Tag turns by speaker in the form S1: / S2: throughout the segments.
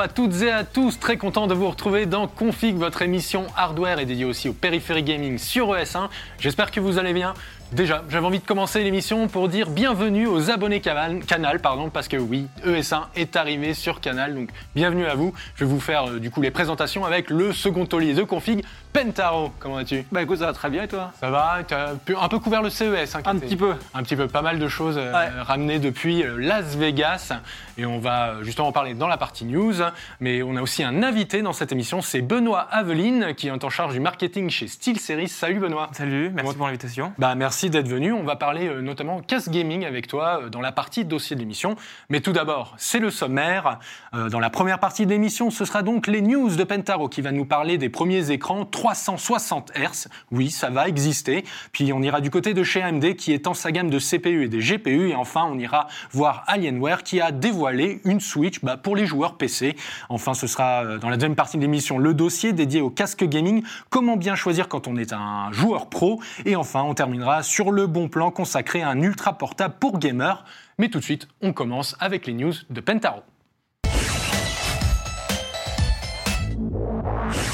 S1: à toutes et à tous, très content de vous retrouver dans Config, votre émission hardware et dédiée aussi au périphérique gaming sur ES1. J'espère que vous allez bien. Déjà, j'avais envie de commencer l'émission pour dire bienvenue aux abonnés Canal, Canal pardon, parce que oui, ES1 est arrivé sur Canal, donc bienvenue à vous. Je vais vous faire euh, du coup les présentations avec le second taulier de config, Pentaro. Comment vas-tu?
S2: Bah écoute, ça va très bien et toi?
S1: Ça va Tu as pu- un peu couvert le CES hein,
S2: Un petit peu.
S1: un petit peu, pas mal de choses euh, ramenées depuis euh, Las Vegas. Et on va euh, justement en parler dans la partie news. Mais on a aussi un invité dans cette émission, c'est Benoît Aveline, qui est en charge du marketing chez SteelSeries. Salut Benoît.
S3: Salut, merci
S1: Bon.
S3: pour l'invitation.
S1: Bah, merci d'être venu. On va parler euh, notamment casse gaming avec toi euh, dans la partie dossier de l'émission. Mais tout d'abord, c'est le sommaire. Euh, dans la première partie de l'émission, ce sera donc les news de Pentaro qui va nous parler des premiers écrans 360 Hz. Oui, ça va exister. Puis on ira du côté de chez AMD qui étend sa gamme de CPU et des GPU. Et enfin, on ira voir Alienware qui a dévoilé une Switch bah, pour les joueurs PC. Enfin, ce sera euh, dans la deuxième partie de l'émission le dossier dédié au casque gaming. Comment bien choisir quand on est un joueur pro? Et enfin, on terminera sur le bon plan consacré à un ultra portable pour gamers. Mais tout de suite, on commence avec les news de Pentaro.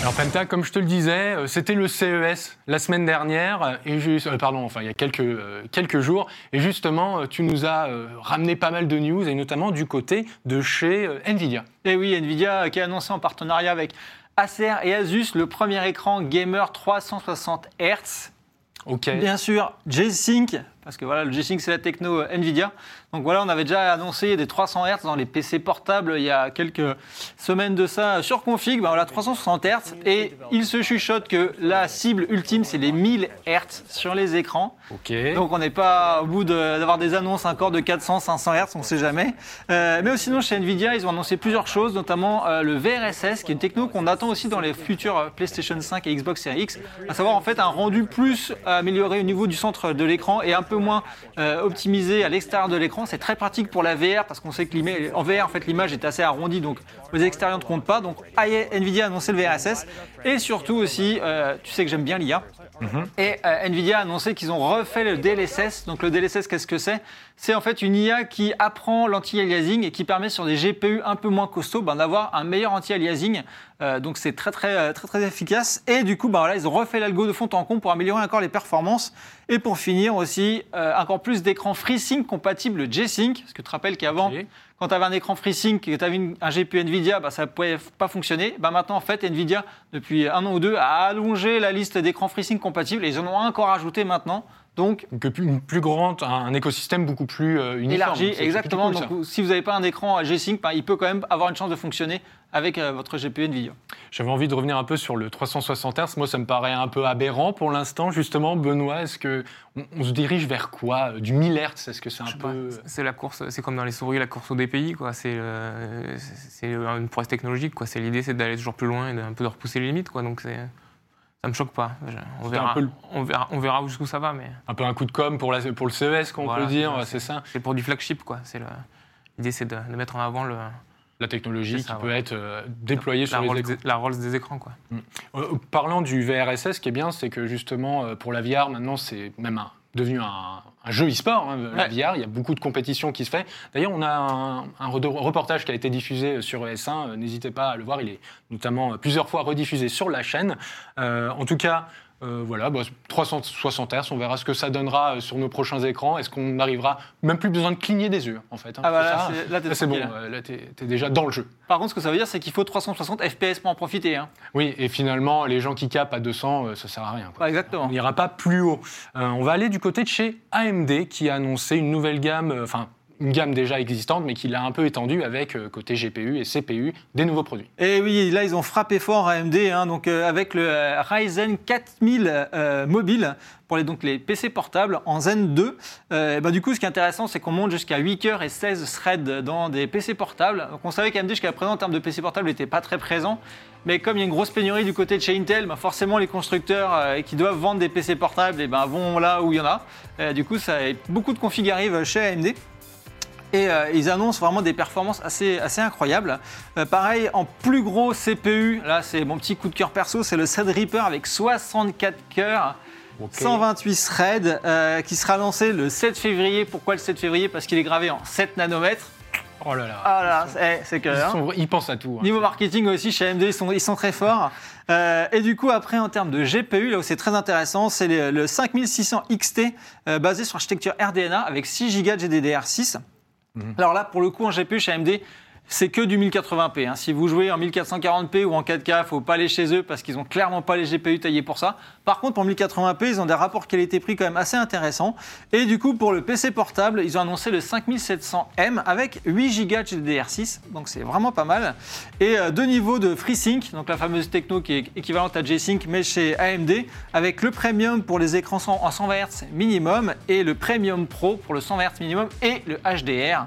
S1: Alors Penta, comme je te le disais, euh, c'était le CES la semaine dernière, euh, et juste, euh, pardon, enfin il y a quelques, euh, quelques jours, et justement tu nous as euh, ramené pas mal de news, et notamment du côté de chez Nvidia.
S2: Et oui, Nvidia qui a annoncé en partenariat avec Acer et Asus le premier écran gamer 360 Hz.
S1: Ok.
S2: Bien sûr, G-Sync, parce que voilà, le G-Sync c'est la techno euh, Nvidia. Donc voilà, on avait déjà annoncé des 300 Hz dans les PC portables il y a quelques semaines de ça sur config. Ben voilà, 360 Hz. Et il se chuchote que la cible ultime c'est les 1000 Hz sur les écrans. Donc on n'est pas au bout de- d'avoir des annonces encore de 400, 500 Hz, on ne sait jamais. Euh, mais sinon chez Nvidia, ils ont annoncé plusieurs choses, notamment euh, le VRSS, qui est une techno qu'on attend aussi dans les futurs PlayStation 5 et Xbox Series X, à savoir en fait un rendu plus amélioré au niveau du centre de l'écran et un peu moins euh, optimisé à l'extérieur de l'écran. C'est très pratique pour la VR parce qu'on sait que l'ima- en VR en fait l'image est assez arrondie, donc les extérieurs ne comptent pas. Donc Nvidia a annoncé le VRSS et surtout aussi, euh, tu sais que j'aime bien l'IA. Et euh, Nvidia a annoncé qu'ils ont refait le DLSS. Donc le DLSS, qu'est-ce que c'est? C'est en fait une IA qui apprend l'anti-aliasing et qui permet sur des GPU un peu moins costauds ben, d'avoir un meilleur anti-aliasing. Euh, donc c'est très très, euh, très très efficace. Et du coup, ben, voilà, ils ont refait l'algo de fond en comble pour améliorer encore les performances. Et pour finir aussi, encore plus d'écrans FreeSync compatibles G-Sync. Parce que tu te rappelles qu'avant. Quand tu avais un écran FreeSync et que tu avais une- un GPU Nvidia, bah, ça ne pouvait pas fonctionner. Bah, maintenant, en fait, Nvidia, depuis un an ou deux, a allongé la liste d'écrans FreeSync compatibles et ils en ont encore ajouté maintenant. Donc,
S1: une plus grande, un, un écosystème beaucoup plus euh, uniforme.
S2: élargi, exactement.
S1: cool.
S2: Donc, si vous n'avez pas un écran G-Sync, bah, il peut quand même avoir une chance de fonctionner avec euh, votre GPU Nvidia.
S1: J'avais envie de revenir un peu sur le 360 Hz. Moi, ça me paraît un peu aberrant pour l'instant. Justement, Benoît, est-ce que on, on se dirige vers quoi Du 1000 Hz? Est-ce que c'est un
S3: Je
S1: peu
S3: C'est la course, c'est comme dans les souris, la course au DPI, quoi. C'est euh, une prouesse technologique, quoi. C'est l'idée, c'est d'aller toujours plus loin et d'un peu de repousser les limites, quoi. Donc c'est, ça me choque pas. On verra,
S1: peu le-
S3: on verra, on verra jusqu'où ça va, mais
S1: un peu un coup de com pour, la, pour le CES, qu'on
S3: Voilà,
S1: peut dire,
S3: c'est
S1: ça
S3: c'est pour du flagship, quoi. C'est l'idée, c'est de, de mettre en avant le,
S1: La technologie
S3: ça,
S1: qui peut être euh, déployée
S3: la,
S1: sur les écrans.
S3: des, la Rolls des écrans, quoi.
S1: Euh, parlant du VRSS, ce qui est bien, c'est que justement, euh, pour la VR, maintenant, c'est même un- devenu un, un jeu e-sport, hein, la. VR. Il y a beaucoup de compétitions qui se fait. D'ailleurs, on a un, un re- reportage qui a été diffusé sur ES1. euh, N'hésitez pas à le voir. Il est notamment plusieurs fois rediffusé sur la chaîne. En tout cas, euh, voilà, bah, 360 Hz, on verra ce que ça donnera euh, sur nos prochains écrans. Est-ce qu'on arrivera même plus besoin de cligner des yeux, en fait. hein,
S2: Ah bah
S1: c'est
S2: là, c'est- là, t'es
S1: Là, c'est bon.
S2: tranquille.
S1: euh, Là, t'es t'es déjà dans le jeu.
S2: Par contre, ce que ça veut dire, c'est qu'il faut 360 FPS pour en profiter. hein.
S1: Oui, et finalement, les gens qui capent à 200, euh, ça sert à rien. quoi.
S2: Exactement.
S1: On n'ira pas plus haut. Euh, on va aller du côté de chez AMD qui a annoncé une nouvelle gamme, enfin une gamme déjà existante, mais qui l'a un peu étendue avec euh, côté GPU et CPU des nouveaux produits.
S2: Et oui, là, ils ont frappé fort AMD, hein, donc, euh, avec le euh, Ryzen 4000 euh, mobile pour les, donc, les PC portables en Zen 2. Euh, et bah, du coup, ce qui est intéressant, c'est qu'on monte jusqu'à 8 cœurs et 16 threads dans des PC portables. Donc, on savait qu'AMD, jusqu'à présent, en termes de PC portables, n'était pas très présent. Mais comme il y a une grosse pénurie du côté de chez Intel, bah, forcément, les constructeurs qui doivent vendre des PC portables et ben, vont là où il y en a. Du coup, ça, beaucoup de configs arrivent chez AMD. Et euh, ils annoncent vraiment des performances assez, assez incroyables. Euh, pareil, en plus gros CPU, là c'est mon petit coup de cœur perso, c'est le Threadripper avec 64 cœurs.
S1: Ok.
S2: 128 threads euh, qui sera lancé le 7 février. Pourquoi le 7 février? Parce qu'il est gravé en 7 nanomètres.
S1: Oh là là.
S2: Ah là, c'est c'est que.
S1: Ils,
S2: hein.
S1: sont- ils pensent à tout. hein.
S2: Niveau marketing aussi, chez AMD, ils sont, ils sont très forts. Euh, et du coup, après, en termes de GPU, là où c'est très intéressant, c'est le, le 5600 XT euh, basé sur l'architecture RDNA avec 6 Go de GDDR6. Alors là, pour le coup, en GPU chez AMD, c'est que du 1080p. hein. Si vous jouez en 1440p ou en 4K, faut pas aller chez eux parce qu'ils ont clairement pas les GPU taillés pour ça. Par contre, pour 1080p, ils ont des rapports qualité-prix quand même assez intéressants. Et du coup, pour le PC portable, ils ont annoncé le 5700M avec 8 Go de GDDR6, donc c'est vraiment pas mal. Et euh, deux niveaux de FreeSync, donc la fameuse techno qui est équivalente à G-Sync, mais chez AMD, avec le Premium pour les écrans en 120 Hz minimum et le Premium Pro pour le 120 Hz minimum et le HDR.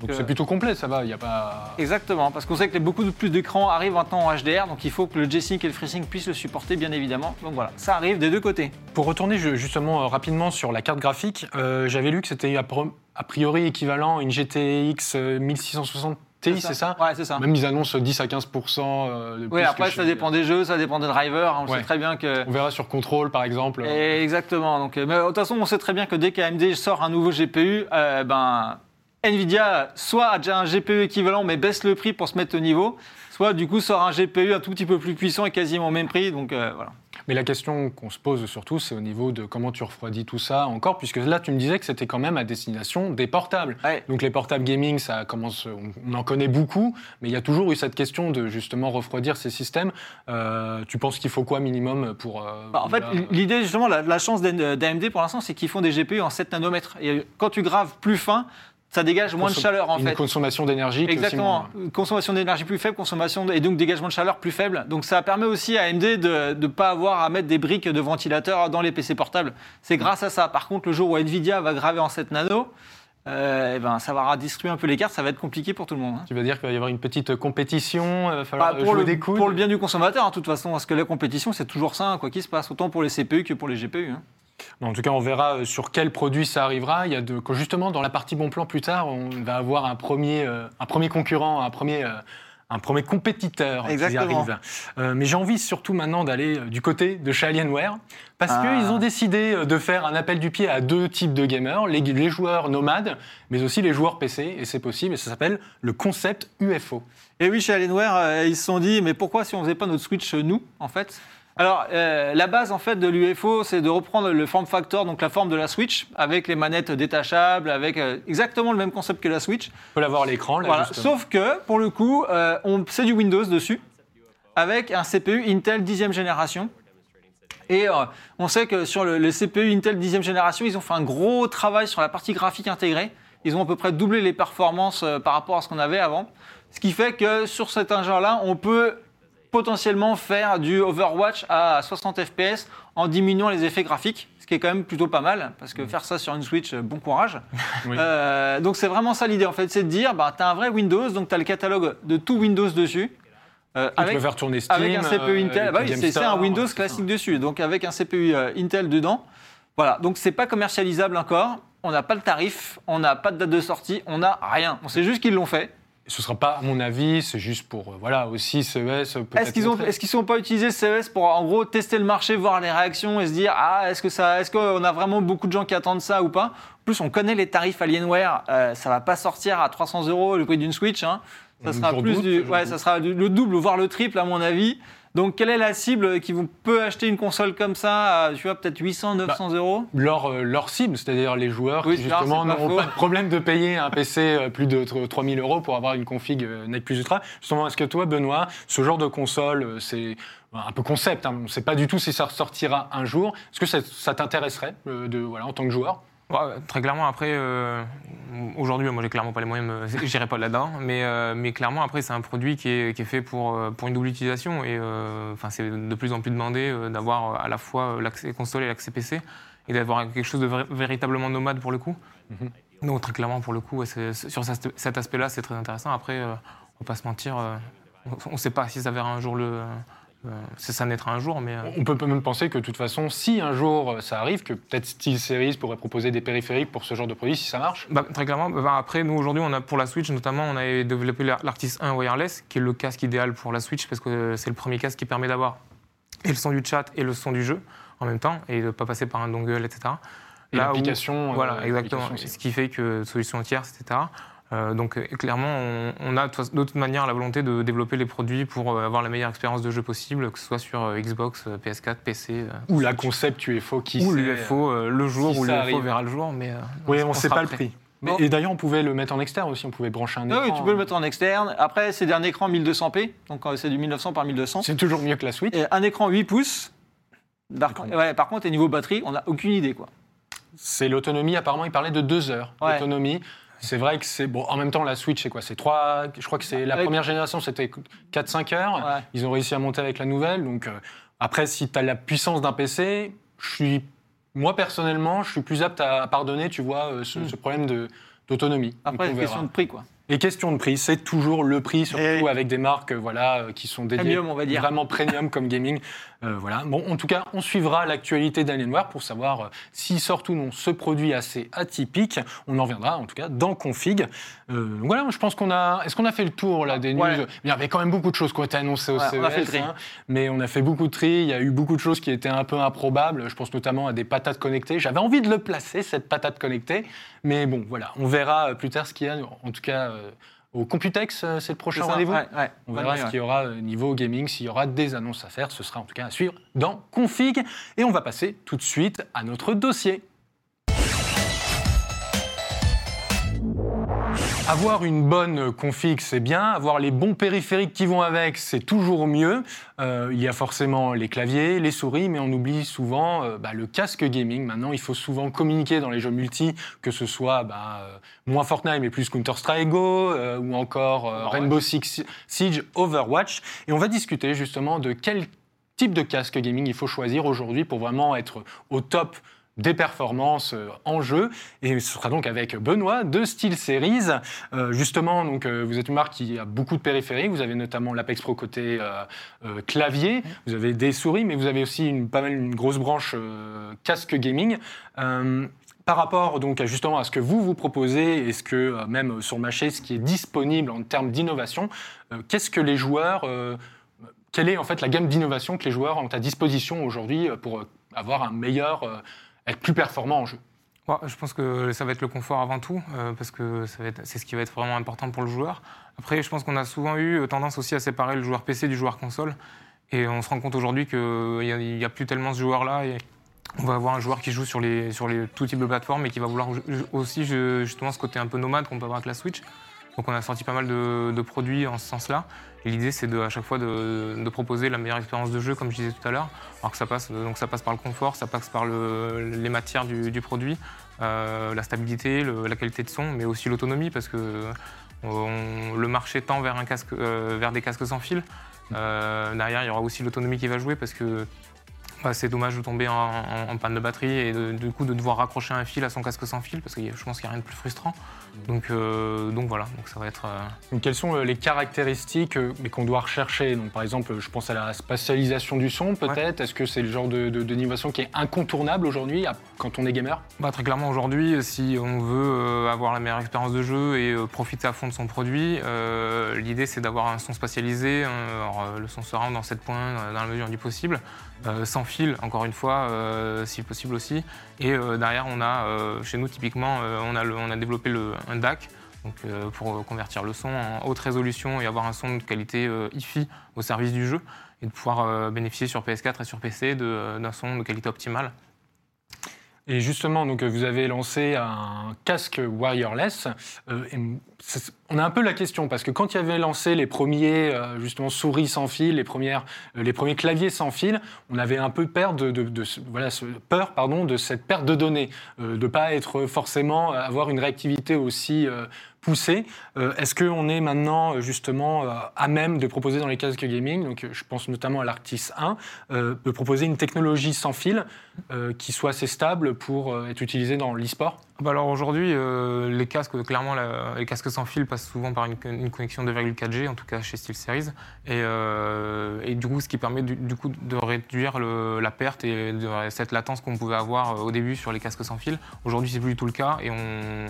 S1: Donc c'est plutôt complet, ça va. Il y a pas.
S2: Exactement, parce qu'on sait que beaucoup de plus d'écrans arrivent maintenant en HDR, donc il faut que le G-Sync et le FreeSync puissent le supporter, bien évidemment. Donc voilà, ça arrive des deux côtés.
S1: Pour retourner ju- justement euh, rapidement sur la carte graphique, euh, j'avais lu que c'était a, priori équivalent à une GTX euh, 1660 Ti, c'est ça
S2: Ouais, c'est ça.
S1: Même ils annoncent 10 à 15% euh, de plus
S2: Oui, après,
S1: chez-
S2: ça dépend des jeux, ça dépend des drivers. hein, On
S1: Ouais.
S2: sait très bien que.
S1: On verra sur Control par exemple.
S2: Et exactement. Donc, euh, mais de toute façon, on sait très bien que dès qu'AMD sort un nouveau GPU, euh, ben, Nvidia soit a déjà un GPU équivalent mais baisse le prix pour se mettre au niveau, soit du coup sort un GPU un tout petit peu plus puissant et quasiment au même prix. Donc euh, voilà.
S1: Mais la question qu'on se pose surtout, c'est au niveau de comment tu refroidis tout ça encore, puisque là, tu me disais que c'était quand même à destination des portables.
S2: Ouais.
S1: Donc les portables gaming, ça commence, on, en connaît beaucoup, mais il y a toujours eu cette question de justement refroidir ces systèmes. Euh, tu penses qu'il faut quoi minimum pour euh,
S2: Bah, en fait, l'idée, justement, la, la chance d'AMD pour l'instant, c'est qu'ils font des GPU en 7 nanomètres. Et quand tu graves plus fin, ça dégage moins de chaleur en
S1: une
S2: fait.
S1: consommation d'énergie
S2: Exactement.
S1: moins-
S2: Consommation d'énergie plus faible, consommation de- et donc dégagement de chaleur plus faible. Donc ça permet aussi à AMD de ne pas avoir à mettre des briques de ventilateur dans les PC portables. C'est grâce à ça. Par contre, le jour où Nvidia va graver en 7 nano, euh, eh ben, ça va redistribuer un peu les cartes, ça va être compliqué pour tout le monde. hein.
S1: Tu veux dire qu'il va y avoir une petite compétition, il va falloir
S2: Bah, pour,
S1: jouer
S2: le,
S1: des
S2: pour le bien du consommateur, hein, de toute façon, parce que la compétition, c'est toujours ça, hein, quoi qu'il se passe, autant pour les CPU que pour les GPU.
S1: En tout cas, on verra euh, sur quel produit ça arrivera. Il y a de, justement, dans la partie bon plan plus tard, on va avoir un premier, euh, un premier concurrent, un premier, euh, un premier compétiteur qui arrive. Euh, mais j'ai envie surtout maintenant d'aller du côté de chez Alienware, parce
S2: Ah.
S1: qu'ils ont décidé de faire un appel du pied à deux types de gamers, les, les joueurs nomades, mais aussi les joueurs PC, et c'est possible, et ça s'appelle le concept UFO.
S2: Et oui, chez Alienware, ils se sont dit, mais pourquoi si on faisait pas notre Switch nous, en fait? Alors, euh, la base en fait de l'UFO, c'est de reprendre le form factor, donc la forme de la Switch, avec les manettes détachables, avec euh, exactement le même concept que la Switch.
S1: On peut l'avoir à l'écran, là,
S2: Voilà. Sauf que, pour le coup, euh, on c'est du Windows dessus, avec un CPU Intel 10e génération. Et euh, on sait que sur le, le CPU Intel 10e génération, ils ont fait un gros travail sur la partie graphique intégrée. Ils ont à peu près doublé les performances euh, par rapport à ce qu'on avait avant. Ce qui fait que sur cet engin-là, on peut potentiellement faire du Overwatch à 60 FPS en diminuant les effets graphiques, ce qui est quand même plutôt pas mal, parce que faire ça sur une Switch, euh, bon courage.
S1: Oui.
S2: Euh, donc c'est vraiment ça l'idée en fait, c'est de dire, bah, tu as un vrai Windows, donc tu as le catalogue de tout Windows dessus. euh,
S1: Tu peux faire tourner Steam.
S2: avec un CPU
S1: euh,
S2: Intel,
S1: avec
S2: bah oui, c'est un Windows classique dessus, donc avec un CPU Intel dedans. Voilà, donc c'est pas commercialisable encore. On n'a pas le tarif, on n'a pas de date de sortie, on n'a rien. On sait juste qu'ils l'ont fait.
S1: Ce sera pas, à mon avis, c'est juste pour, euh, voilà, aussi CES.
S2: Est-ce qu'ils ont,
S1: montrer.
S2: est-ce qu'ils sont pas utilisé le CES pour en gros tester le marché, voir les réactions et se dire ah est-ce que ça, est-ce qu'on a vraiment beaucoup de gens qui attendent ça ou pas? En plus, on connaît les tarifs Alienware, euh, ça va pas sortir à 300 euros le prix d'une Switch. hein. Ça sera plus du, ouais, ça sera le double voire le triple à mon avis. Donc quelle est la cible qui vous peut acheter une console comme ça, à, tu vois peut-être 800, 900 euros?
S1: leur, euh, leur cible, c'est-à-dire les joueurs
S2: Oui,
S1: qui justement
S2: pas
S1: n'auront pas de problème de payer un PC euh, plus de tr- 3000 euros pour avoir une config euh, NEC plus Ultra. Justement, est-ce que toi, Benoît, ce genre de console, c'est un peu concept, hein, on ne sait pas du tout si ça ressortira un jour. Est-ce que ça, ça t'intéresserait euh, de, voilà, en tant que joueur?
S3: Ouais, très clairement, après, euh, aujourd'hui, moi, j'ai clairement pas les moyens, j'irai pas là-dedans, mais, euh, mais clairement, après, c'est un produit qui est, qui est fait pour, euh, pour une double utilisation et euh, c'est de plus en plus demandé d'avoir à la fois l'accès console et l'accès PC et d'avoir quelque chose de véritablement nomade pour le coup.
S1: Mhm.
S3: Donc, très clairement, pour le coup, ouais, sur cet aspect-là, c'est très intéressant. Après, on va pas se mentir, on ne sait pas si ça verra un jour le. Euh, ça naîtra un jour, mais. euh,
S1: On peut même penser que de toute façon, si un jour euh, ça arrive, que peut-être SteelSeries pourrait proposer des périphériques pour ce genre de produit si ça marche.
S3: Bah, très clairement. Bah, après, nous aujourd'hui, on a pour la Switch notamment, on a développé l'Ar- l'Artis 1 wireless, qui est le casque idéal pour la Switch parce que c'est le premier casque qui permet d'avoir et le son du chat et le son du jeu en même temps et de ne pas passer par un dongle, etc.
S1: Et l'application. euh,
S3: Voilà, exactement.
S1: l'application aussi.
S3: Ce qui fait que solution tierce, etc. Euh, donc euh, clairement, on, on a de toute- manière la volonté de développer les produits pour euh, avoir la meilleure expérience de jeu possible, que ce soit sur Xbox, euh, PS4, PC.
S1: Ou la concept UFO qui
S3: ou l'UFO euh, le jour
S1: si
S3: où l'UFO
S1: arrive.
S3: verra le jour, mais euh,
S1: Oui, on ne sait pas le prix. Mais-
S2: Bon.
S1: Et d'ailleurs, on pouvait le mettre en externe aussi, on pouvait brancher un
S2: Ah
S1: écran.
S2: oui, tu peux le mettre en externe. Après, c'est un écran 1200p, donc c'est du 1900 par 1200.
S1: C'est toujours mieux que la Switch.
S2: Et un écran 8 pouces. Par, ouais, par contre, et niveau batterie, on n'a aucune idée. quoi.
S1: C'est l'autonomie, apparemment, il parlait de deux heures
S2: Ouais.
S1: C'est vrai que c'est. Bon, en même temps, la Switch, c'est quoi? C'est trois. Je crois que c'est la première génération, c'était 4-5 heures.
S2: Ouais.
S1: Ils ont réussi à monter avec la nouvelle. Donc, euh, après, si tu as la puissance d'un PC, je suis. Moi, personnellement, je suis plus apte à pardonner, tu vois, euh, ce,
S2: Mm.
S1: ce problème de- d'autonomie. Donc,
S2: Après,
S1: on
S2: c'est une
S1: verra.
S2: question de prix. quoi.
S1: Et question de prix, c'est toujours le prix, surtout
S2: Et-
S1: avec des marques euh, voilà, euh, qui sont dédiées
S2: Premium, on va dire.
S1: vraiment premium comme gaming. Euh, voilà. Bon, en tout cas, on suivra l'actualité d'Alienware pour savoir euh, s'il sort ou non ce produit assez atypique. On en reviendra en tout cas dans Config. Euh, voilà, je pense qu'on a. Est-ce qu'on a fait le tour là des news?
S2: Ouais.
S1: Il y avait quand même beaucoup de choses qui ont été annoncées au
S2: Ouais,
S1: CES.
S2: on a fait le tri.
S1: hein, mais on a fait beaucoup de tri. Il y a eu beaucoup de choses qui étaient un peu improbables. Je pense notamment à des patates connectées. J'avais envie de le placer cette patate connectée, mais bon, voilà, on verra plus tard ce qu'il y a. En tout cas. Euh, au Computex, euh, c'est le prochain rendez-vous
S2: Ouais, ouais.
S1: on verra ce qu'il y aura euh, niveau gaming, s'il y aura des annonces à faire. Ce sera en tout cas à suivre dans Config. Et on va passer tout de suite à notre dossier. Avoir une bonne config, c'est bien. Avoir les bons périphériques qui vont avec, c'est toujours mieux. Euh, il y a forcément les claviers, les souris, mais on oublie souvent euh, bah, le casque gaming. Maintenant, il faut souvent communiquer dans les jeux multi, que ce soit bah, euh, moins Fortnite, mais plus Counter-Strike Go, euh, ou encore Rainbow Six Siege, Overwatch. Et on va discuter justement de quel type de casque gaming il faut choisir aujourd'hui pour vraiment être au top des performances euh, en jeu. Et ce sera donc avec Benoît de SteelSeries. Euh, justement, donc, euh, vous êtes une marque qui a beaucoup de périphériques. Vous avez notamment l'Apex Pro côté clavier. Vous avez des souris, mais vous avez aussi une, pas mal une grosse branche casque gaming. Par rapport donc justement à ce que vous vous proposez et ce que même sur le marché, ce qui est disponible en termes d'innovation, qu'est-ce que les joueurs, quelle est en fait la gamme d'innovation que les joueurs ont à disposition aujourd'hui pour avoir un meilleur, être plus performant en jeu
S3: Ouais, je pense que ça va être le confort avant tout, euh, parce que c'est ce qui va être vraiment important pour le joueur. Après, je pense qu'on a souvent eu euh, tendance aussi à séparer le joueur PC du joueur console. Et on se rend compte aujourd'hui qu'il n'y a, plus tellement ce joueur-là. Et on va avoir un joueur qui joue sur, les, sur les, tout type de plateformes et qui va vouloir aussi justement ce côté un peu nomade qu'on peut avoir avec la Switch. Donc on a sorti pas mal de, produits en ce sens-là. L'idée, c'est à chaque fois de, proposer la meilleure expérience de jeu, comme je disais tout à l'heure. Alors que ça passe, donc ça passe par le confort, ça passe par le- les matières du, du produit, euh, la stabilité, la qualité de son, mais aussi l'autonomie, parce que on- le marché tend euh, vers des casques sans fil. Euh, derrière, il y aura aussi l'autonomie qui va jouer, parce que bah, c'est dommage de tomber en, panne de batterie et du coup de devoir raccrocher un fil à son casque sans fil, parce que je pense qu'il n'y a rien de plus frustrant. Donc, euh, donc voilà, donc ça va être... euh,
S1: Donc, quelles sont euh, les caractéristiques euh, mais qu'on doit rechercher? Donc, Par exemple, je pense à la spatialisation du son, peut-être. Est-ce que c'est le genre de, qui est incontournable aujourd'hui quand on est gamer?
S3: Bah, très clairement, aujourd'hui, si on veut avoir la meilleure expérience de jeu et profiter à fond de son produit, l'idée c'est d'avoir un son spatialisé. hein, alors, le son sera dans 7 points dans la mesure du possible, sans fil, encore une fois, si possible aussi. Et derrière, on a, chez nous typiquement, on, a le- on a développé le, un DAC. Donc, euh, pour euh, convertir le son en haute résolution et avoir un son de qualité euh, hi-fi au service du jeu et de pouvoir euh, bénéficier sur PS4 et sur PC d'un son de qualité optimale.
S1: Et justement, donc, vous avez lancé un casque wireless. euh, on a un peu la question, parce que quand il y avait lancé les premiers euh, justement, souris sans fil, les, premières, euh, les premiers claviers sans fil, on avait un peu peur de, de- de voilà, peur pardon, de cette perte de données, euh, de ne pas être forcément, avoir une réactivité aussi euh, Euh, Est-ce qu'on est maintenant euh, justement euh, à même de proposer dans les casques gaming, donc je pense notamment à l'Arctis 1, euh, de proposer une technologie sans fil qui soit assez stable pour être utilisée dans l'e-sport?
S3: Bah alors aujourd'hui, les casques, clairement, la- les casques sans fil passent souvent par une, une connexion 2,4G, en tout cas chez SteelSeries, et, du coup, ce qui permet du, coup de réduire la perte et cette latence qu'on pouvait avoir au début sur les casques sans fil. Aujourd'hui, c'est plus du tout le cas, et on,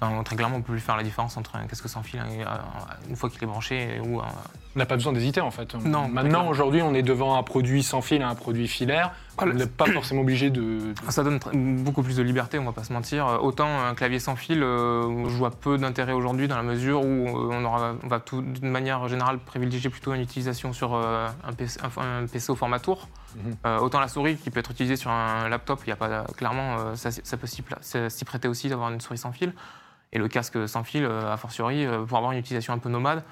S3: enfin, très clairement, on peut plus faire la différence entre un casque sans fil et un- une fois qu'il est branché ou un,
S1: On n'a pas besoin d'hésiter en fait.
S3: Non,
S1: Maintenant, aujourd'hui, on est devant un produit sans fil et un produit filaire. Vous n'êtes pas forcément obligé de.
S3: Ça donne beaucoup plus de liberté, on va pas se mentir. Euh, Autant un clavier sans fil, euh, je vois peu d'intérêt aujourd'hui dans la mesure où euh, on, aura, on va tout- d'une manière générale privilégier plutôt une utilisation sur euh, un, PC, un- un PC au format tour.
S1: Mhm.
S3: Euh, autant la souris qui peut être utilisée sur un laptop, il y a pas clairement ça, ça peut s'y s'y prêter aussi d'avoir une souris sans fil. Et le casque sans fil, a fortiori, pour avoir une utilisation un peu nomade.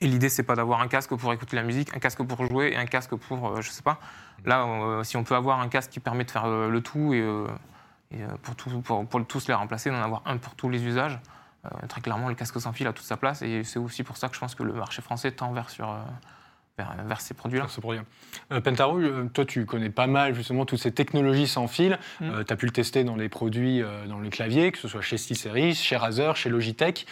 S3: Et l'idée, c'est pas d'avoir un casque pour écouter la musique, un casque pour jouer et un casque pour, euh, je sais pas. Là, euh, si on peut avoir un casque qui permet de faire euh, le tout et, et, pour, tout, pour, pour tous les remplacer, d'en avoir un pour tous les usages, très clairement, le casque sans fil a toute sa place. Et c'est aussi pour ça que je pense que le marché français tend vers, sur, vers, ces produits-là.
S1: ce produit. Euh, Pentaro, toi, tu connais pas mal justement toutes ces technologies sans fil.
S2: Mm.
S1: tu as pu le tester dans les produits, euh, dans les claviers, que ce soit chez SteelSeries, chez Razer, chez Logitech.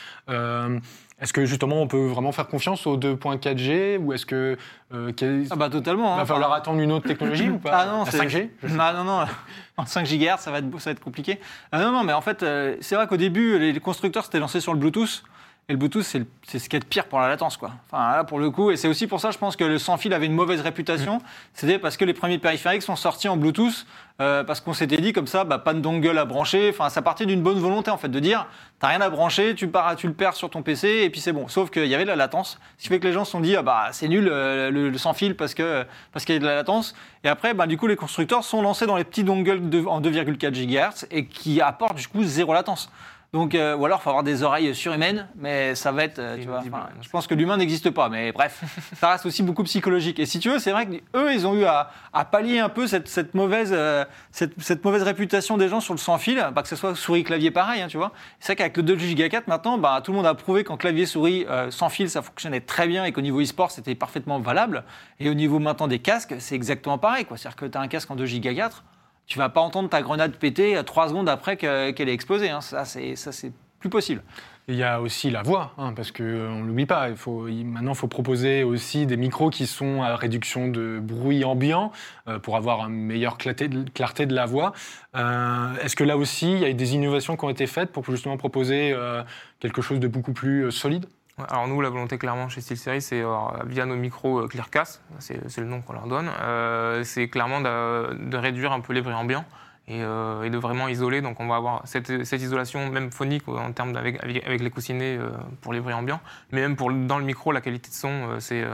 S1: Est-ce que justement on peut vraiment faire confiance aux 2.4G ou est-ce que euh,
S2: Ah bah totalement.
S1: il va
S2: hein.
S1: falloir attendre une autre technologie ou pas?
S2: Ah non,
S1: La
S2: c'est-
S1: 5G je sais
S2: Ah non, non, en 5 GHz, ça va être, ça va être compliqué. Ah non, non, mais en fait, euh, c'est vrai qu'au début, les constructeurs s'étaient lancés sur le Bluetooth. Et le Bluetooth, c'est ce qui est de pire pour la latence, quoi. Enfin, là, pour le coup, et c'est aussi pour ça, je pense que le sans fil avait une mauvaise réputation. C'était parce que les premiers périphériques sont sortis en Bluetooth, euh, parce qu'on s'était dit comme ça, bah, pas de dongle à brancher. Enfin, ça partait d'une bonne volonté, en fait, de dire, t'as rien à brancher, tu, pars, tu le perds sur ton PC, et puis c'est bon. Sauf qu'il y avait de la latence, ce qui fait que les gens se sont dit, ah bah, c'est nul euh, le, le sans fil parce que parce qu'il y a de la latence. Et après, bah, du coup, les constructeurs sont lancés dans les petits dongles de- en 2,4 GHz et qui apportent du coup zéro latence. Donc, euh, ou alors, il faut avoir des oreilles surhumaines, mais ça va être, euh, tu vois, enfin, je pense que l'humain n'existe pas, mais bref, ça reste aussi beaucoup psychologique. Et si tu veux, c'est vrai qu'eux, ils ont eu à, à pallier un peu cette, cette mauvaise, euh, cette, cette mauvaise réputation des gens sur le sans fil, bah, que ce soit souris clavier pareil, hein, tu vois. C'est vrai qu'avec le 2 Go 4 maintenant, bah, tout le monde a prouvé qu'en clavier souris euh, sans fil, ça fonctionnait très bien et qu'au niveau e-sport, c'était parfaitement valable. Et au niveau maintenant des casques, c'est exactement pareil, quoi. C'est-à-dire que tu as un casque en 2 Go 4, tu vas pas entendre ta grenade péter euh, trois secondes après que- qu'elle ait explosé. hein. Ça, c'est plus possible.
S1: Il y a aussi la voix, hein, parce qu'on ne l'oublie pas. Maintenant, il faut proposer aussi des micros qui sont à réduction de bruit ambiant euh, pour avoir une meilleure clarté de, la voix. Euh, Est-ce que là aussi, il y a des innovations qui ont été faites pour justement proposer euh, quelque chose de beaucoup plus euh, solide?
S3: Alors nous, la volonté clairement chez SteelSeries, c'est euh, via nos micros euh, ClearCast, c'est le nom qu'on leur donne, euh, c'est clairement de, réduire un peu les bruits ambiants et, de vraiment isoler. Donc on va avoir cette, isolation même phonique en termes avec, avec, avec les coussinets pour les bruits ambiants, mais même pour dans le micro, la qualité de son, c'est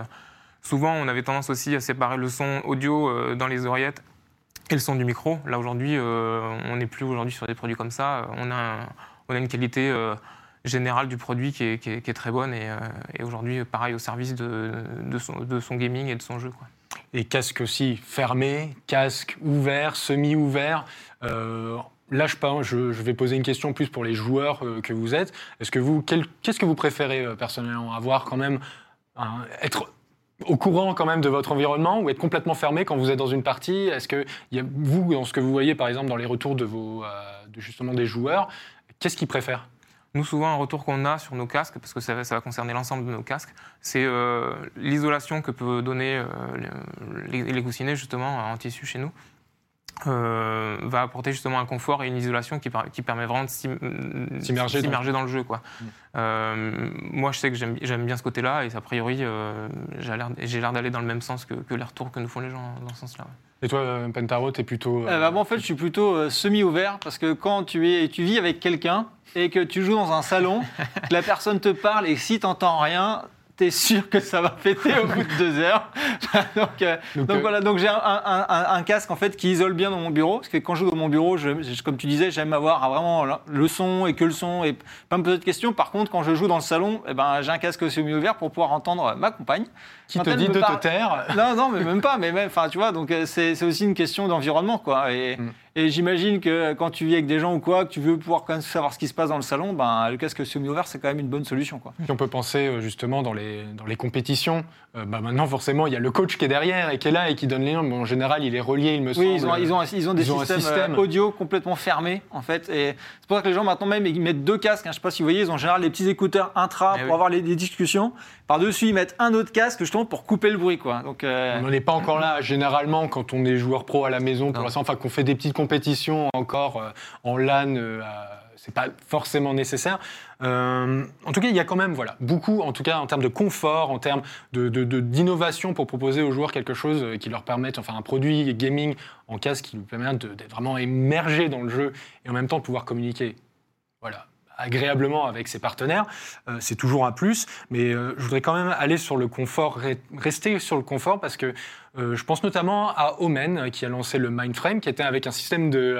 S3: souvent on avait tendance aussi à séparer le son audio dans les oreillettes et le son du micro. Là aujourd'hui, on n'est plus aujourd'hui sur des produits comme ça. On a, on a une qualité générale du produit qui est, très bonne et, euh, et aujourd'hui, pareil, au service de, son, gaming et de son jeu.
S1: Et casque aussi fermé, casque ouvert, semi-ouvert. Euh, là, je, vais poser une question plus pour les joueurs euh, que vous êtes. Est-ce que vous, qu'est-ce que vous préférez euh, personnellement? Avoir quand même être au courant quand même de votre environnement ou être complètement fermé quand vous êtes dans une partie? Est-ce que vous, dans ce que vous voyez par exemple dans les retours de justement des joueurs, qu'est-ce qu'ils préfèrent?
S3: Nous, souvent, un retour qu'on a sur nos casques, parce que ça, va- ça va concerner l'ensemble de nos casques, c'est euh, l'isolation que peut donner euh, les, les coussinets, justement, en tissu chez nous. euh, va apporter justement un confort et une isolation qui, par- qui permet vraiment de s'im-
S1: S'immerger dans-
S3: le jeu. Quoi.
S1: Mm.
S3: Euh, moi, je sais que j'aime bien ce côté-là et a priori, euh, j'ai l'air j'ai l'air d'aller dans le même sens que, que les retours que nous font les gens dans ce sens-là. ouais.
S1: Et toi, euh, Pentaro, t'es plutôt. euh,
S2: Euh, bah, moi, en fait, je suis plutôt euh, semi-ouvert parce que quand tu, es, tu vis avec quelqu'un et que tu joues dans un salon, que la personne te parle et si tu n'entends rien, t'es sûr que ça va péter au bout de deux heures. donc, euh,
S1: Donc,
S2: donc
S1: euh,
S2: voilà, donc j'ai un, un- un- un casque en fait qui isole bien dans mon bureau. Parce que quand je joue dans mon bureau, je- je- comme tu disais, j'aime avoir vraiment le- le son et que le son et pas me poser de questions. Par contre, quand je joue dans le salon, eh ben, j'ai un casque semi-ouvert pour pouvoir entendre ma compagne.
S1: Qui te dit de te taire
S2: Non, non, mais même pas. Mais même, enfin, tu vois, donc euh, c'est aussi une question d'environnement, quoi. Et,
S1: Mm.
S2: et j'imagine que quand tu vis avec des gens ou quoi, que tu veux pouvoir quand même savoir ce qui se passe dans le salon, ben le casque semi-ouvert, c'est quand même une bonne solution, quoi.
S1: On peut penser euh, justement dans les, dans les compétitions. euh, bah maintenant, forcément, il y a le coach qui est derrière et qui est là et qui donne les. Bon, en général, il est relié, il me semble.
S2: Oui, ils ont, ils ont, ils ont des
S1: ils ont un
S2: systèmes,
S1: système.
S2: euh, audio complètement fermés, en fait. Et c'est pour ça que les gens, maintenant, même, ils mettent deux casques. hein. Je sais pas si vous voyez, ils ont en général les petits écouteurs intra
S3: Eh
S2: pour
S3: oui.
S2: avoir les, les discussions. Par-dessus, ils mettent un autre casque, pour couper le bruit, quoi. Donc, euh,
S1: On n'en est pas encore là. Généralement, quand on est joueur pro à la maison, pour l'instant, enfin, qu'on fait des petites compétition encore euh, en LAN, euh, c'est pas forcément nécessaire. Euh, en tout cas, il y a quand même voilà, beaucoup, en tout cas en termes de confort, en termes de- de- de- d'innovation pour proposer aux joueurs quelque chose qui leur permette, enfin un produit gaming en casque qui lui permette d'être vraiment immergé dans le jeu et en même temps pouvoir communiquer. Voilà agréablement avec ses partenaires, Euh, c'est toujours un plus, mais euh, je voudrais quand même aller sur le confort, re- rester sur le confort parce que euh, je pense notamment à Omen qui a lancé le Mindframe, qui était avec un système de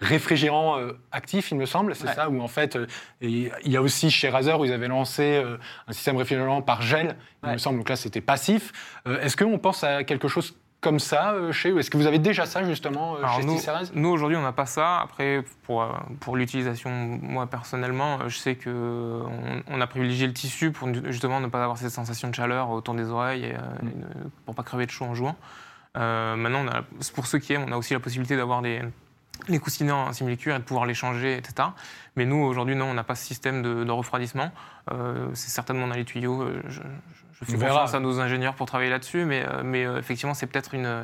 S1: réfrigérant actif, il me semble, c'est
S2: Ouais.
S1: ça, où en fait, il y a aussi chez Razer où ils avaient lancé un système réfrigérant par gel, il
S2: Ouais.
S1: me semble, donc là c'était passif. Est-ce qu'on pense à quelque chose comme ça euh, chez eux? Est-ce que vous avez déjà ça justement euh,
S3: Alors
S1: chez
S3: nous, nous aujourd'hui, on n'a pas ça. Après, pour, euh, pour l'utilisation, moi personnellement, je sais que on, on a privilégié le tissu pour justement ne pas avoir cette sensation de chaleur autour des oreilles et,
S1: Mm.
S3: et ne- pour pas crever de chaud en jouant. Euh, maintenant, on a- c'est pour ceux qui aiment, on a aussi la possibilité d'avoir des les coussinets en simili-cuir et de pouvoir les changer, etc. Mais nous, aujourd'hui, non, on n'a pas ce système de, de refroidissement. Euh, c'est certainement dans les tuyaux. Je, je- fais
S1: On verra.
S3: confiance à nos ingénieurs pour travailler là-dessus, mais, euh, mais euh, effectivement, c'est peut-être une,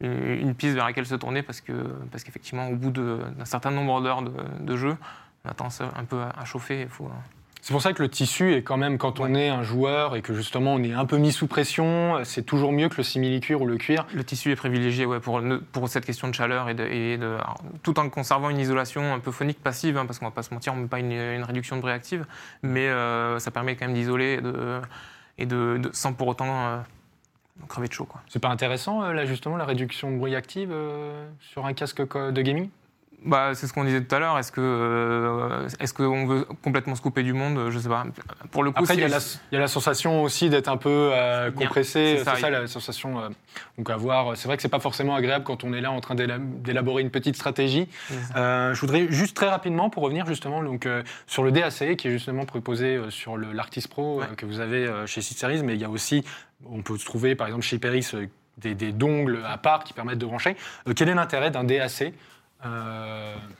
S3: une, une piste vers laquelle se tourner parce que parce qu'effectivement, au bout d'un certain nombre d'heures de, de jeu, on a tendance un peu à, à chauffer. Il faut, euh,
S1: C'est pour ça que le tissu est quand même, quand on est un joueur et que justement on est un peu mis sous pression, c'est toujours mieux que le simili-cuir ou le cuir.
S3: Le tissu est privilégié ouais, pour, pour cette question de chaleur et de, et de- alors, tout en conservant une isolation un peu phonique passive, hein, parce qu'on va pas se mentir, on ne met pas une, une réduction de bruit active, mais euh, ça permet quand même d'isoler et, de, et de, sans pour autant euh, crever de chaud.
S1: C'est pas intéressant euh, là justement la réduction de bruit active euh, sur un casque de gaming?
S3: Bah, c'est ce qu'on disait tout à l'heure. Est-ce que euh, est-ce qu'on veut complètement se couper du monde? Je sais pas. Pour le coup,
S1: Après il y, a la- il y a la sensation aussi d'être un peu euh, compressé,
S3: c'est ça,
S1: ça,
S3: il-
S1: la sensation. euh, donc à voir. C'est vrai que c'est pas forcément agréable quand on est là en train d'éla- d'élaborer une petite stratégie. je voudrais juste très rapidement pour revenir justement donc, sur le DAC qui est justement proposé sur l'Artis Pro
S3: Ouais.
S1: que vous avez chez Series, mais il y a aussi, on peut trouver par exemple chez Peris des, des dongles à part qui permettent de brancher. Quel est l'intérêt d'un DAC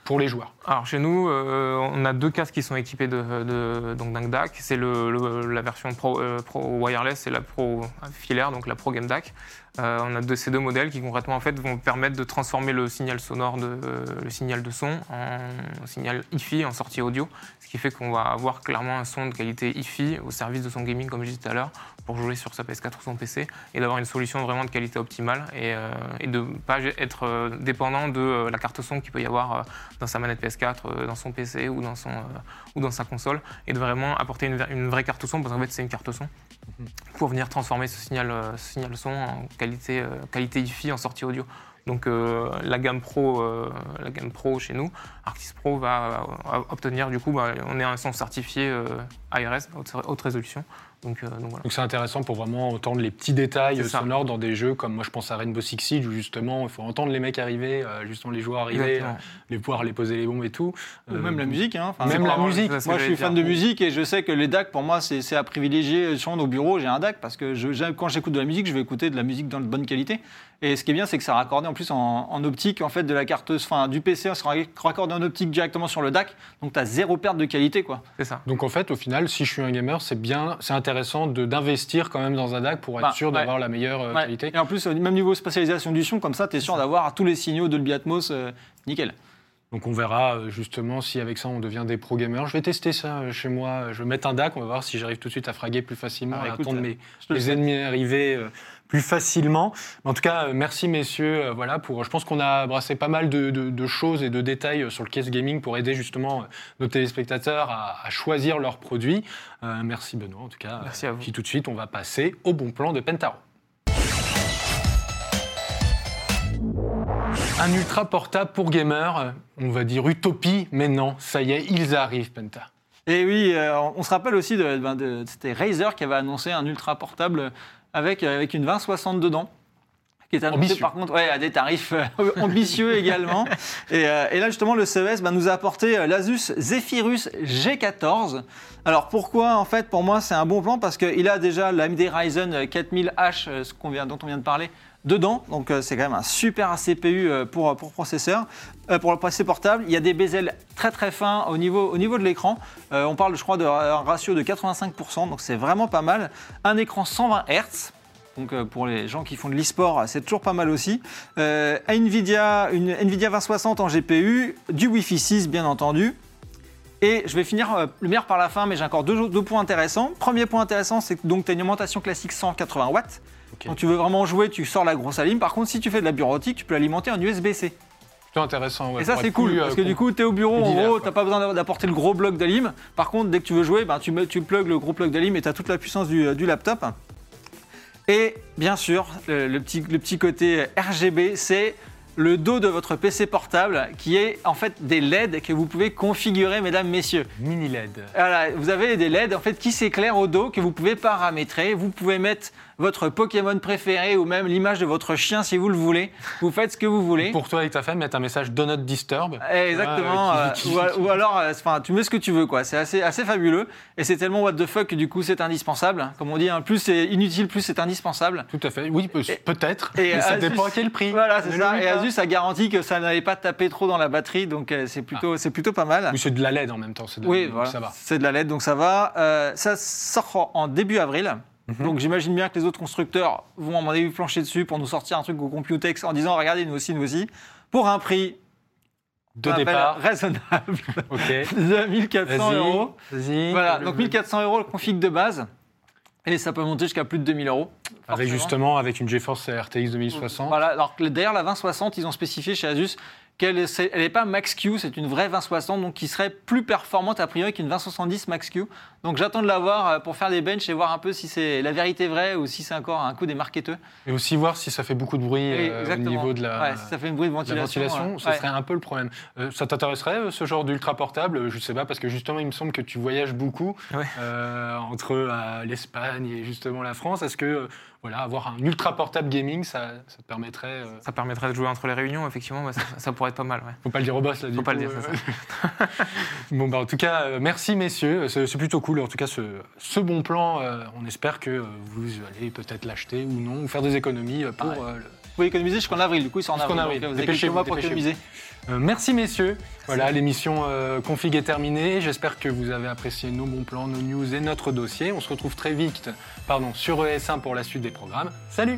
S1: pour les joueurs
S3: Alors chez nous, euh, on a deux casques qui sont équipés de, donc d'un DAC. C'est la version Pro, euh, Pro wireless et la Pro filaire, donc la Pro Game DAC. Euh, on a deux, ces deux modèles qui concrètement en fait vont permettre de transformer le signal sonore, de, euh, le signal de son, en signal hi-fi, en sortie audio, ce qui fait qu'on va avoir clairement un son de qualité hi-fi au service de son gaming, comme je disais tout à l'heure, pour jouer sur sa PS4 ou son PC et d'avoir une solution vraiment de qualité optimale et, euh, et de ne pas être dépendant de la carte son qu'il peut y avoir dans sa manette PS4, euh, dans son PC ou dans, son, ou dans sa console et de vraiment apporter une, vraie carte son parce qu'en fait c'est une carte son pour venir transformer ce signal, ce signal son en qualité, euh, qualité en sortie audio. Donc euh, la gamme pro, euh, la gamme pro chez nous, Artis Pro va obtenir du coup, bah, on est un son certifié euh, ARS, haute, haute résolution. Donc, euh, donc voilà.
S1: Donc c'est intéressant pour vraiment entendre les petits détails sonores dans des jeux comme moi je pense à Rainbow Six Siege où justement il faut entendre les mecs arriver, euh, justement les joueurs arriver, euh, les pouvoir les poser les bombes et tout.
S2: Ou même la musique. Hein. Enfin,
S1: même la musique.
S2: Moi, je suis fan de musique et je sais que les DAC, pour moi, c'est à privilégier. Sur au bureau, j'ai un DAC parce que je- quand j'écoute de la musique, je vais écouter de la musique dans de bonne qualité. Et ce qui est bien, c'est que ça raccordé en plus en, en optique, en fait, de la carte, enfin, du PC, ça sera raccordé en optique directement sur le DAC. Donc, tu as zéro perte de qualité, quoi.
S3: C'est ça.
S1: Donc en fait, au final, si je suis un gamer, c'est bien, c'est intéressant de- d'investir quand même dans un DAC pour être
S2: Bah,
S1: sûr
S2: ouais.
S1: d'avoir la meilleure euh,
S2: Ouais.
S1: qualité.
S2: Et en plus, au même niveau spatialisation du son, comme ça, tu es sûr d'avoir tous les signaux Dolby Atmos euh, nickel.
S1: Donc on verra euh, justement si avec ça on devient des pro gamers. Je vais tester ça euh, chez moi. Je vais mettre un DAC, on va voir si j'arrive tout de suite à fraguer plus facilement,
S2: Ah,
S1: et à
S2: écoute,
S1: attendre mes, ennemis arriver euh, plus facilement. En tout cas, euh, merci messieurs. euh, voilà pour. Je pense qu'on a brassé pas mal de, de- de choses et de détails euh, sur le case gaming pour aider justement nos téléspectateurs à, à choisir leurs produits. Euh, merci Benoît en tout cas.
S3: Merci à vous.
S1: Puis tout de suite, on va passer au bon plan de Pentaro. Un ultra portable pour gamers, on va dire utopie, mais non, ça y est, ils arrivent, Penta.
S2: Et oui, euh, on se rappelle aussi de, ben, de- c'était Razer qui avait annoncé un ultra portable avec, euh, avec une 2060 dedans. Qui est annoncé
S1: Ambitieux.
S2: par contre ouais, à des tarifs euh, ambitieux également. Et, euh, et là justement, le CES nous a apporté euh, l'Asus Zephyrus G14. Alors pourquoi en fait pour moi c'est un bon plan? Parce qu'il a déjà l'AMD Ryzen 4000H, euh, ce qu'on vient, dont on vient de parler, dedans. Donc euh, c'est quand même un super CPU euh, pour, pour processeur, euh, pour le PC portable. Il y a des bezels très très fins au niveau, au niveau de l'écran. Euh, on parle je crois d'un ratio de 85%, donc c'est vraiment pas mal. Un écran 120 Hz. Donc euh, pour les gens qui font de l'e-sport, c'est toujours pas mal aussi. Euh, Nvidia, une Nvidia 2060 en GPU, du Wi-Fi 6 bien entendu. Et je vais finir euh, le meilleur par la fin, mais j'ai encore deux, points intéressants. Premier point intéressant, c'est que donc tu as une alimentation classique 180 watts. Quand tu veux vraiment jouer, tu sors la grosse alim. Par contre, si tu fais de la bureautique, tu peux l'alimenter en USB-C.
S1: Plutôt intéressant. ouais,
S2: Et ça, c'est cool,
S1: plus, euh,
S2: parce que du coup, tu es au bureau, en
S1: divers,
S2: gros, tu pas besoin d'apporter le gros bloc d'alim. Par contre, dès que tu veux jouer, ben, tu, tu plugs le gros plug d'alim et tu as toute la puissance du, du laptop. Et bien sûr, le, le petit, le petit côté RGB, c'est le dos de votre PC portable qui est en fait des LED que vous pouvez configurer, mesdames, messieurs.
S1: mini LED.
S2: Voilà, vous avez des LED en fait qui s'éclairent au dos que vous pouvez paramétrer. Vous pouvez mettre votre Pokémon préféré ou même l'image de votre chien si vous le voulez. Vous faites ce que vous voulez.
S1: Pour toi et ta femme, mettre un message Do not disturb.
S2: Exactement.
S1: Ouais,
S2: euh,
S1: qui- qui-
S2: ou,
S1: qui-
S2: ou alors, euh, enfin, tu mets ce que tu veux, quoi. C'est assez, assez fabuleux. Et c'est tellement what the fuck que du coup, c'est indispensable. Comme on dit, hein, plus c'est inutile, plus c'est indispensable.
S1: Tout à fait. Oui, peut-être.
S2: et
S1: mais ça
S2: Asus-
S1: dépend à quel prix.
S2: Voilà, c'est ça. Et. Asus a garanti que ça n'allait pas taper trop dans la batterie, donc euh, c'est plutôt, c'est plutôt pas mal.
S1: Oui, c'est de la LED en même temps. c'est de-
S2: Oui, voilà.
S1: Ça va.
S2: C'est de la LED, donc ça va. Euh, ça sort en début avril.
S1: Mhm.
S2: Donc j'imagine bien que les autres constructeurs vont, à mon avis, plancher dessus pour nous sortir un truc au Computex en disant regardez, nous aussi, nous aussi, pour un prix
S1: De départ.
S2: raisonnable
S1: Ok.
S2: de 1400
S1: Vas-y.
S2: euros.
S1: Vas-y.
S2: Voilà, donc
S1: le-
S2: 1400 euros le config de base. Et ça peut monter jusqu'à plus de 2000 euros.
S1: Avec justement avec une GeForce RTX 2060.
S2: Voilà, alors d'ailleurs, la 2060, ils ont spécifié chez Asus qu'elle n'est pas Max-Q, c'est une vraie 2060, donc qui serait plus performante a priori qu'une 2070 Max-Q. Donc j'attends de la voir euh, pour faire des benches et voir un peu si c'est la vérité vraie ou si c'est encore un coup des marketeux.
S1: Et aussi voir si ça fait beaucoup de bruit euh, au niveau de la,
S2: Ouais, si ça fait une bruit de
S1: de la
S2: ventilation.
S1: ventilation.
S2: ouais.
S1: Ce
S2: Ouais.
S1: serait un peu le problème. Euh, ça t'intéresserait ce genre d'ultra portable? Je sais pas parce que justement il me semble que tu voyages beaucoup
S3: Ouais.
S1: euh, entre euh, l'Espagne et justement la France. Est-ce que voilà avoir un ultra portable gaming ça, ça te permettrait euh,
S3: Ça permettrait de jouer entre les réunions, effectivement, bah, ça, ça pourrait être pas mal. ouais.
S1: Faut pas le dire au boss là. du
S3: Faut pas le dire,
S1: euh. bon bah en tout cas merci messieurs, c'est plutôt cool. En tout cas ce, ce bon plan, euh, on espère que vous allez peut-être l'acheter ou non ou faire des économies euh, pour. Euh, le-
S2: Vous pouvez économiser jusqu'en avril, du coup, c'est en avril.
S1: avril.
S2: donc, vous mois pour économiser.
S1: Merci messieurs. Voilà, l'émission config est terminée. J'espère que vous avez apprécié nos bons plans, nos news et notre dossier. On se retrouve très vite pardon, sur ES1 pour la suite des programmes. Salut